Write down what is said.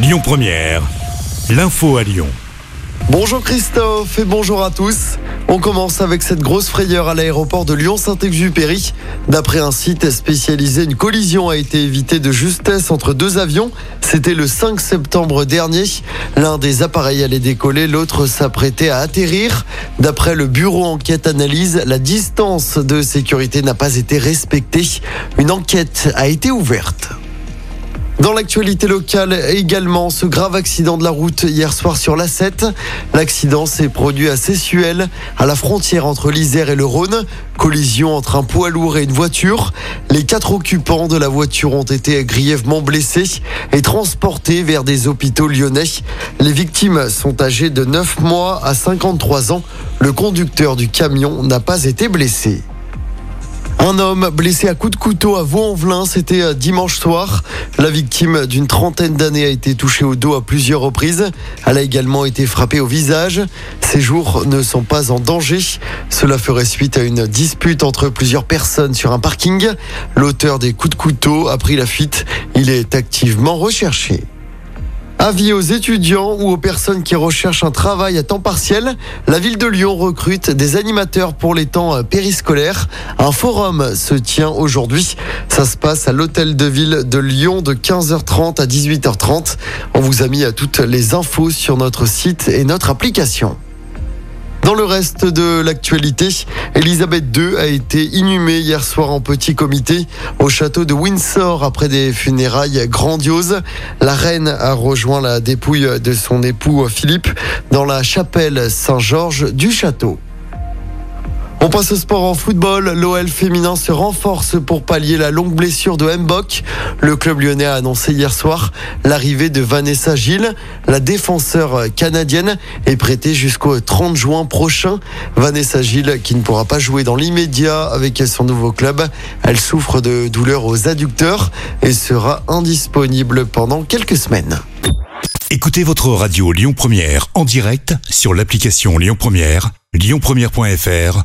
Lyon Première, l'info à Lyon. Bonjour Christophe et bonjour à tous. On commence avec cette grosse frayeur à l'aéroport de Lyon-Saint-Exupéry. D'après un site spécialisé, une collision a été évitée de justesse entre deux avions. C'était le 5 septembre dernier. L'un des appareils allait décoller, l'autre s'apprêtait à atterrir. D'après le bureau enquête analyse, la distance de sécurité n'a pas été respectée. Une enquête a été ouverte. Dans l'actualité locale également, ce grave accident de la route hier soir sur l'A7. L'accident s'est produit à Sessuel, à la frontière entre l'Isère et le Rhône. Collision entre un poids lourd et une voiture. Les quatre occupants de la voiture ont été grièvement blessés et transportés vers des hôpitaux lyonnais. Les victimes sont âgées de 9 mois à 53 ans. Le conducteur du camion n'a pas été blessé. Un homme blessé à coups de couteau à Vaux-en-Velin, c'était euh, dimanche soir. La victime d'une trentaine d'années a été touchée au dos à plusieurs reprises. Elle a également été frappée au visage. Ses jours ne sont pas en danger. Cela ferait suite à une dispute entre plusieurs personnes sur un parking. L'auteur des coups de couteau a pris la fuite. Il est activement recherché. Avis aux étudiants ou aux personnes qui recherchent un travail à temps partiel, la ville de Lyon recrute des animateurs pour les temps euh, périscolaires. Un forum se tient aujourd'hui. Ça se passe à l'hôtel de ville de Lyon de 15h30 à 18h30. On vous a mis à toutes les infos sur notre site et notre application. Dans le reste de l'actualité, Elisabeth II a été inhumée hier soir en petit comité au château de Windsor après des funérailles grandioses. La reine a rejoint la dépouille de son époux Philippe dans la chapelle Saint-Georges du château. On passe au sport en football. L'OL féminin se renforce pour pallier la longue blessure de Mbok. Le club lyonnais a annoncé hier soir l'arrivée de Vanessa Gilles. La défenseur canadienne est prêtée jusqu'au 30 juin prochain. Vanessa Gilles qui ne pourra pas jouer dans l'immédiat avec son nouveau club. Elle souffre de douleurs aux adducteurs et sera indisponible pendant quelques semaines. Écoutez votre radio Lyon Première en direct sur l'application Lyon Première, lyonpremière.fr